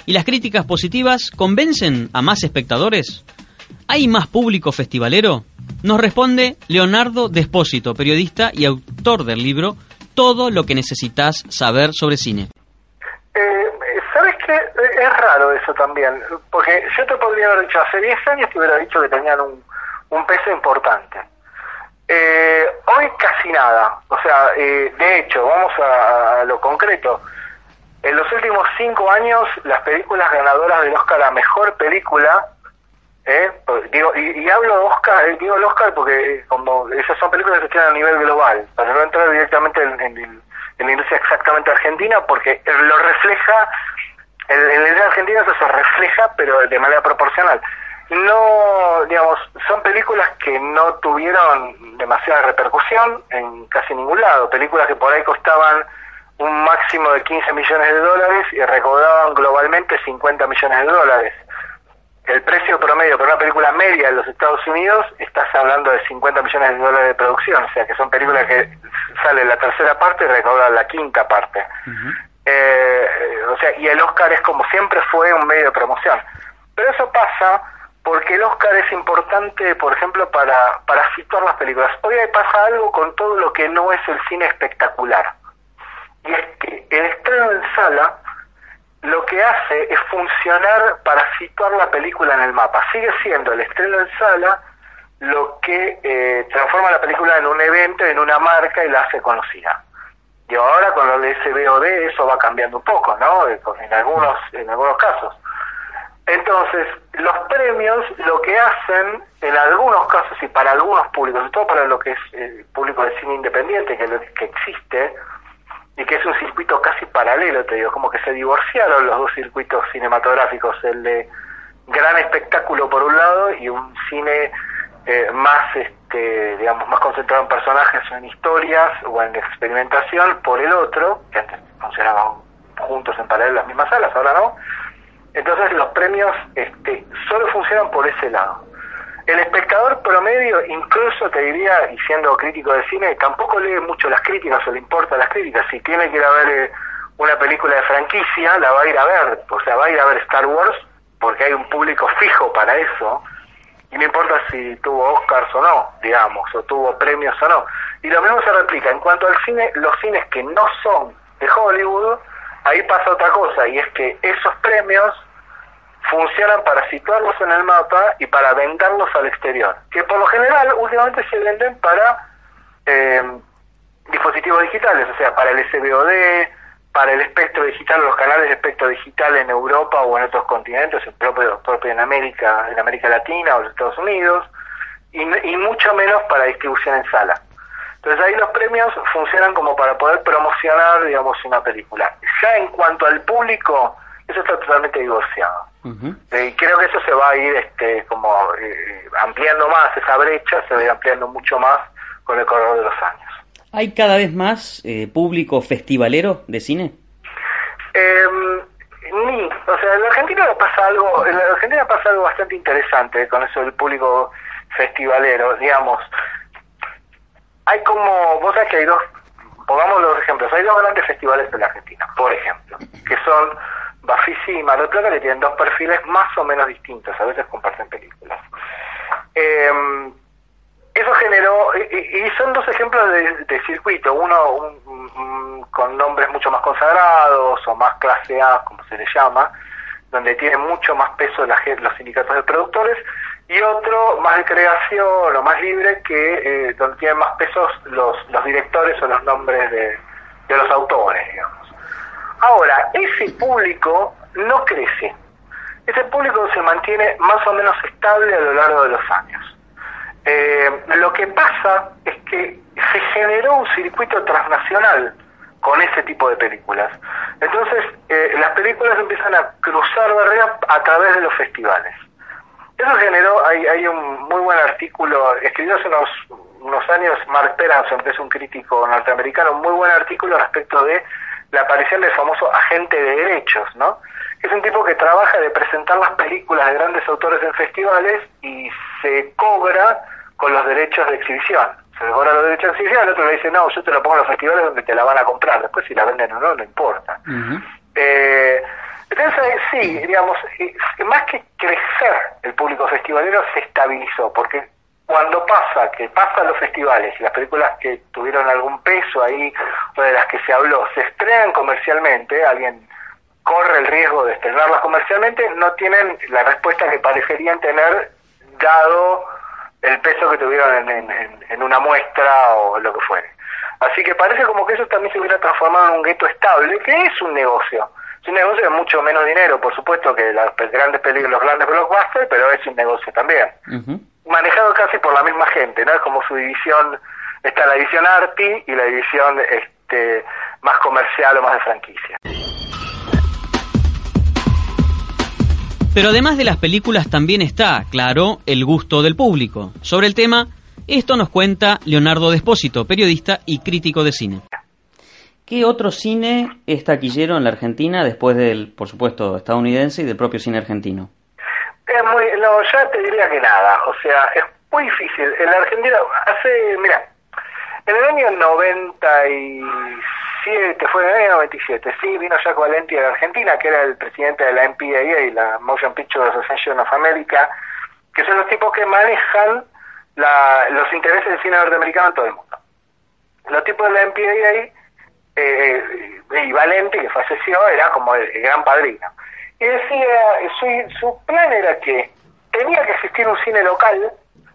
¿Y las críticas positivas convencen a más espectadores? ¿Hay más público festivalero? Nos responde Leonardo Despósito, periodista y autor del libro Todo lo que necesitas saber sobre cine. Eh. Es raro eso también, porque yo te podría haber dicho, hace 10 años te hubiera dicho que tenían un, un peso importante. Eh, hoy casi nada, o sea, eh, de hecho, vamos a, a lo concreto, en los últimos cinco años, las películas ganadoras del Oscar a Mejor Película, ¿eh? digo, y, y hablo de Oscar, eh, digo el Oscar porque eh, como esas son películas que se tienen a nivel global, para no entrar directamente en, en, en la industria exactamente argentina, porque lo refleja, en, la industria argentina eso se refleja, pero de manera proporcional. No, digamos, son películas que no tuvieron demasiada repercusión en casi ningún lado, películas que por ahí costaban un máximo de 15 millones de dólares y recaudaban globalmente 50 millones de dólares. El precio promedio para una película media en los Estados Unidos, estás hablando de 50 millones de dólares de producción, o sea que son películas que sale la tercera parte y recaudan la quinta parte. Eh, o sea, y el Oscar es como siempre fue un medio de promoción. Pero eso pasa porque el Oscar es importante, por ejemplo, para, para situar las películas. Hoy pasa algo con todo lo que no es el cine espectacular y es que el estreno en sala lo que hace es funcionar para situar la película en el mapa. Sigue siendo el estreno en sala lo que eh, transforma la película en un evento, en una marca y la hace conocida. Y ahora con lo de SBOD eso va cambiando un poco, ¿no? En algunos, en algunos casos. Entonces, los premios lo que hacen, en algunos casos y para algunos públicos, sobre todo para lo que es el público de cine independiente que, lo, que existe, y que es un circuito casi paralelo, te digo, como que se divorciaron los dos circuitos cinematográficos, el de gran espectáculo por un lado y un cine eh, más, este, digamos, más concentrado en personajes o en historias o en experimentación por el otro, que antes funcionaban juntos en paralelo las mismas salas, ahora no. Entonces los premios este, solo funcionan por ese lado. El espectador promedio, incluso te diría, y siendo crítico de cine, tampoco lee mucho las críticas o le importa las críticas. Si tiene que ir a ver eh, una película de franquicia, la va a ir a ver. O sea, va a ir a ver Star Wars porque hay un público fijo para eso. Y no importa si tuvo Oscars o no, digamos, o tuvo premios o no. Y lo mismo se replica. En cuanto al cine, los cines que no son de Hollywood, ahí pasa otra cosa, y es que esos premios funcionan para situarlos en el mapa y para venderlos al exterior, que por lo general últimamente se venden para eh, dispositivos digitales, o sea, para el SBOD, para el espectro digital, los canales de espectro digital en Europa o en otros continentes, en propio, propio en América, en América Latina o en Estados Unidos, y, y mucho menos para distribución en sala. Entonces ahí los premios funcionan como para poder promocionar, digamos, una película. Ya en cuanto al público, eso está totalmente divorciado. Eh, creo que eso se va a ir este, como eh, ampliando más, esa brecha se va a ir ampliando mucho más con el correr de los años. ¿Hay cada vez más eh, público festivalero de cine? Eh, ni, o sea, en Argentina pasa algo, en la Argentina pasa algo bastante interesante con eso del público festivalero, digamos. Hay como, vos sabés que hay dos, pongamos los ejemplos, hay dos grandes festivales en la Argentina, por ejemplo, que son Bafisi y Mar del Plata, que tienen dos perfiles más o menos distintos, a veces comparten películas. Generó, y, son dos ejemplos de, circuito, uno un, un, con nombres mucho más consagrados o más clase A, como se le llama, donde tiene mucho más peso la, los sindicatos de productores, y otro más de creación o más libre, que eh, donde tienen más pesos los, los directores o los nombres de, de los autores, digamos. Ahora, ese público no crece. Ese público se mantiene más o menos estable a lo largo de los años. Eh, lo que pasa es que se generó un circuito transnacional con ese tipo de películas. Entonces, eh, las películas empiezan a cruzar barreras a través de los festivales. Eso generó, hay, hay un muy buen artículo, escribió hace unos, unos años Mark Peranson, que es un crítico norteamericano, un muy buen artículo respecto de la aparición del famoso agente de derechos, ¿no? Es un tipo que trabaja de presentar las películas de grandes autores en festivales y se cobra con los derechos de exhibición. se le cobra los derechos de exhibición, el otro le dice, no, yo te lo pongo en los festivales donde te la van a comprar, después si la venden o no, no importa. Eh, entonces, sí, digamos, más que crecer el público festivalero, se estabilizó, porque cuando pasa, que pasan los festivales y las películas que tuvieron algún peso ahí, o de las que se habló, se estrenan comercialmente, alguien corre el riesgo de estrenarlas comercialmente, no tienen la respuesta que parecerían tener dado el peso que tuvieron en, en una muestra o lo que fuere. Así que parece como que eso también se hubiera transformado en un gueto estable, que es un negocio es un negocio de mucho menos dinero, por supuesto, que las grandes películas, los grandes blockbusters, pero es un negocio también. Manejado casi por la misma gente, ¿no? Es como su división, está la división Arti y la división este, más comercial o más de franquicia. Pero además de las películas también está, claro, el gusto del público. Sobre el tema, esto nos cuenta Leonardo Despósito, periodista y crítico de cine. ¿Qué otro cine es taquillero en la Argentina después del, por supuesto, estadounidense y del propio cine argentino? Es muy, no, ya te diría que nada, o sea, es muy difícil. En la Argentina, hace, mira, en el año 97, fue en el año 97, sí, vino Jack Valenti la Argentina, que era el presidente de la MPAA, la Motion Picture Association of America, que son los tipos que manejan la, los intereses del cine norteamericano en todo el mundo. Los tipos de la MPAA eh, y Valente, que falleció, era como el, gran padrino. Y decía, su, su plan era que tenía que existir un cine local,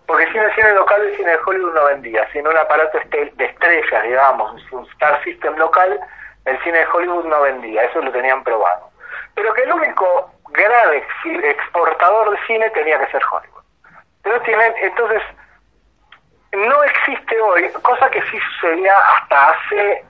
porque sin el cine local el cine de Hollywood no vendía, sin un aparato de estrellas, digamos, un Star System local, el cine de Hollywood no vendía, eso lo tenían probado. Pero que el único gran exportador de cine tenía que ser Hollywood. Entonces, tienen, entonces no existe hoy, cosa que sí sucedía hasta hace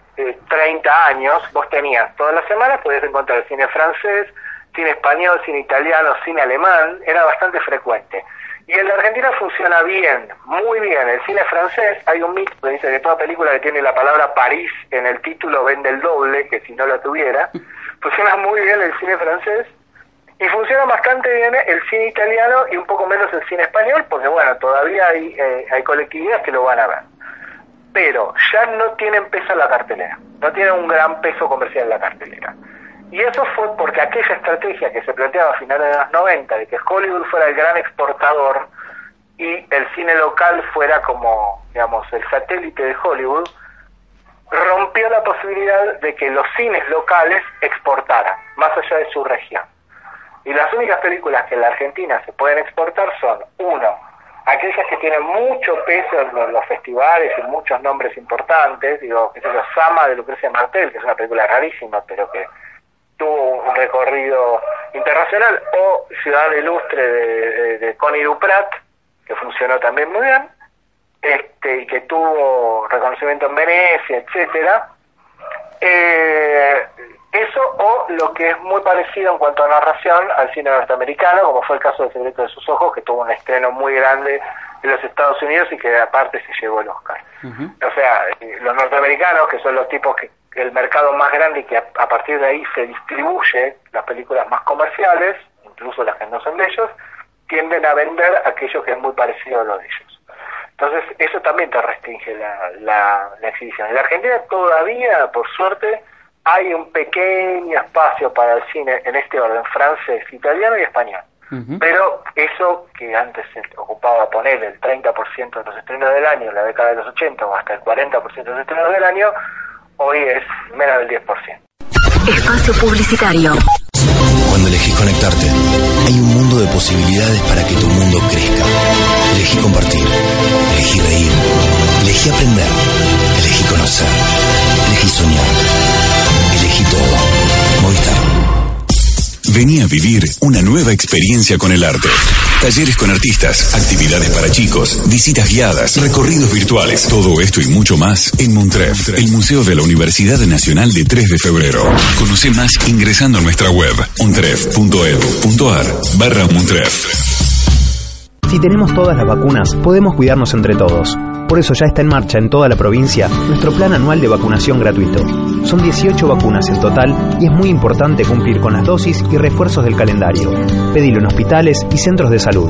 30 años, vos tenías todas las semanas, podías encontrar cine francés, cine español, cine italiano, cine alemán, era bastante frecuente. Y en la Argentina funciona bien, muy bien. El cine francés, hay un mito que dice que toda película que tiene la palabra París en el título vende el doble que si no la tuviera. Funciona muy bien el cine francés y funciona bastante bien el cine italiano y un poco menos el cine español, porque bueno, todavía hay, eh, hay colectividades que lo van a ver pero ya no tienen peso en la cartelera, no tienen un gran peso comercial en la cartelera. Y eso fue porque aquella estrategia que se planteaba a finales de los 90, de que Hollywood fuera el gran exportador y el cine local fuera como, digamos, el satélite de Hollywood, rompió la posibilidad de que los cines locales exportaran, más allá de su región. Y las únicas películas que en la Argentina se pueden exportar son, uno, aquellas que tienen mucho peso en los, festivales y muchos nombres importantes, digo, que es Sama de Lucrecia Martel, que es una película rarísima, pero que tuvo un recorrido internacional, o Ciudad Ilustre de, de, Connie Duprat, que funcionó también muy bien, este, y que tuvo reconocimiento en Venecia, etcétera. Eh, eso o lo que es muy parecido en cuanto a narración al cine norteamericano, como fue el caso de Secreto de sus Ojos, que tuvo un estreno muy grande en los Estados Unidos y que aparte se llevó el Oscar. O sea, los norteamericanos, que son los tipos que el mercado más grande y que a, partir de ahí se distribuye las películas más comerciales, incluso las que no son de ellos, tienden a vender aquello que es muy parecido a lo de ellos. Entonces, eso también te restringe la, la, la exhibición. En la Argentina todavía, por suerte, hay un pequeño espacio para el cine en este orden, francés, italiano y español. Pero eso que antes se ocupaba poner el 30% de los estrenos del año en la década de los 80 o hasta el 40% de los estrenos del año, hoy es menos del 10%. Espacio Publicitario. Cuando elegís conectarte, hay un mundo de posibilidades para que tu mundo crezca. Elegí compartir, elegí reír, elegí aprender, elegí conocer, Vení a vivir una nueva experiencia con el arte. Talleres con artistas, actividades para chicos, visitas guiadas, recorridos virtuales, todo esto y mucho más en Montref, el Museo de la Universidad Nacional de 3 de Febrero. Conoce más ingresando a nuestra web, montref.edu.ar barra Montref. Si tenemos todas las vacunas, podemos cuidarnos entre todos. Por eso ya está en marcha en toda la provincia nuestro plan anual de vacunación gratuito. Son 18 vacunas en total y es muy importante cumplir con las dosis y refuerzos del calendario. Pedilo en hospitales y centros de salud.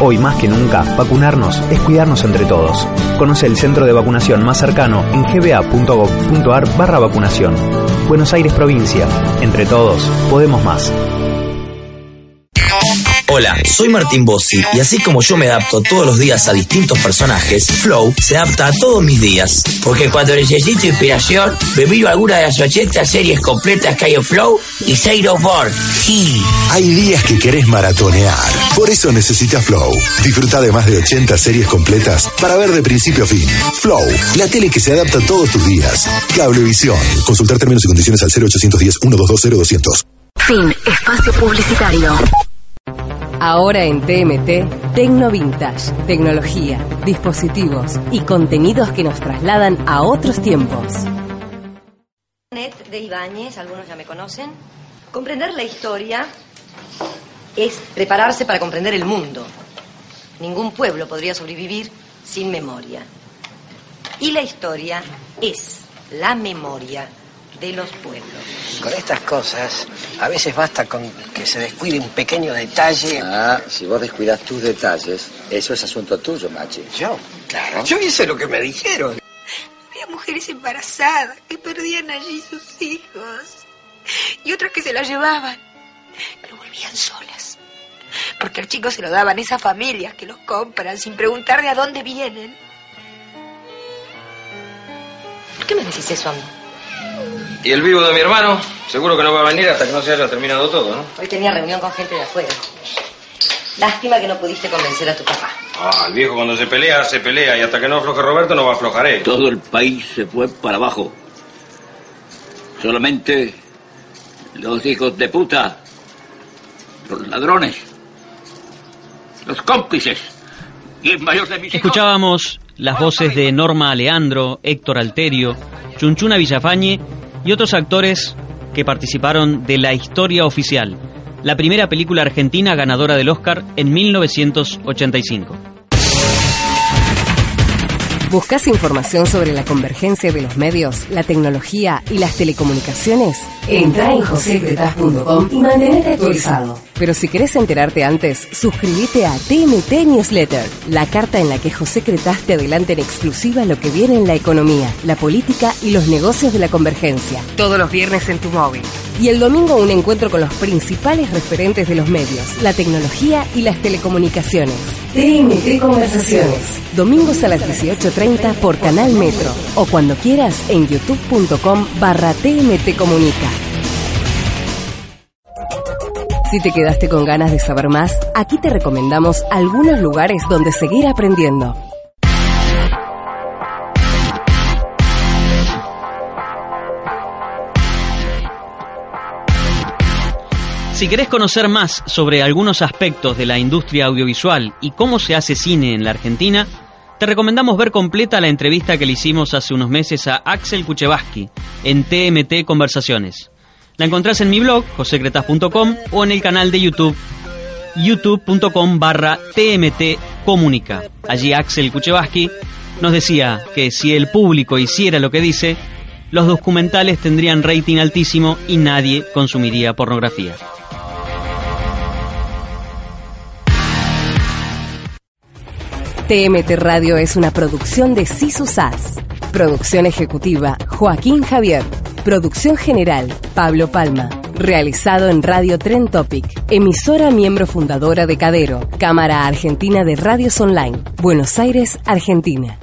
Hoy más que nunca, vacunarnos es cuidarnos entre todos. Conoce el centro de vacunación más cercano en gba.gov.ar barra vacunación. Buenos Aires Provincia. Entre todos, podemos más. Hola, soy Martín Bossi y así como yo me adapto todos los días a distintos personajes, Flow se adapta a todos mis días. Porque cuando necesito inspiración, me miro alguna de las 80 series completas que hay en Flow y Zero Board. Sí. Hay días que querés maratonear. Por eso necesitas Flow. Disfruta de más de 80 series completas para ver de principio a fin. Flow, la tele que se adapta a todos tus días. Cablevisión. Consultar términos y condiciones al 0810 1220 200. Fin. Espacio publicitario. Ahora en TMT, Tecno Vintage, tecnología, dispositivos y contenidos que nos trasladan a otros tiempos. Net de Ibáñez, algunos ya me conocen. Comprender la historia es prepararse para comprender el mundo. Ningún pueblo podría sobrevivir sin memoria. Y la historia es la memoria de los pueblos. Con estas cosas, a veces basta con que se descuide un pequeño detalle. Ah, si vos descuidas tus detalles, eso es asunto tuyo, Machi. ¿Yo? Claro. Yo hice lo que me dijeron. Había mujeres embarazadas que perdían allí sus hijos. Y otras que se las llevaban, pero volvían solas. Porque al chico se lo daban esas familias que los compran sin preguntar de a dónde vienen. ¿Por qué me decís eso a mí? Y el vivo de mi hermano, seguro que no va a venir hasta que no se haya terminado todo, ¿no? Hoy tenía reunión con gente de afuera. Lástima que no pudiste convencer a tu papá. Ah, el viejo cuando se pelea, se pelea y hasta que no afloje Roberto no va a aflojar él. Todo el país se fue para abajo. Solamente los hijos de puta, los ladrones, los cómplices y el mayor de mis hijos. Escuchábamos las voces de Norma Leandro, Héctor Alterio, Chunchuna Villafañe y otros actores que participaron de La Historia Oficial, la primera película argentina ganadora del Oscar en 1985. ¿Buscas información sobre la convergencia de los medios, la tecnología y las telecomunicaciones? Entra en josecretas.com y mantenete actualizado. Pero si querés enterarte antes, suscríbete a TMT Newsletter, la carta en la que José Cretás te adelanta en exclusiva lo que viene en la economía, la política y los negocios de la convergencia. Todos los viernes en tu móvil. Y el domingo un encuentro con los principales referentes de los medios, la tecnología y las telecomunicaciones. TMT Conversaciones. Domingos a las 18.30 por Canal Metro. O cuando quieras en youtube.com barra TMT Comunica. Si te quedaste con ganas de saber más, aquí te recomendamos algunos lugares donde seguir aprendiendo. Si querés conocer más sobre algunos aspectos de la industria audiovisual y cómo se hace cine en la Argentina, te recomendamos ver completa la entrevista que le hicimos hace unos meses a Axel Kuchevaski en TMT Conversaciones. La encontrás en mi blog, josecretas.com o en el canal de YouTube, youtube.com barra TMT Comunica. Allí Axel Kuchevaski nos decía que si el público hiciera lo que dice, los documentales tendrían rating altísimo y nadie consumiría pornografía. TMT Radio es una producción de Sisu SAS. Producción ejecutiva Joaquín Javier. Producción general Pablo Palma. Realizado en Radio Tren Topic. Emisora miembro fundadora de Cadero. Cámara Argentina de Radios Online. Buenos Aires, Argentina.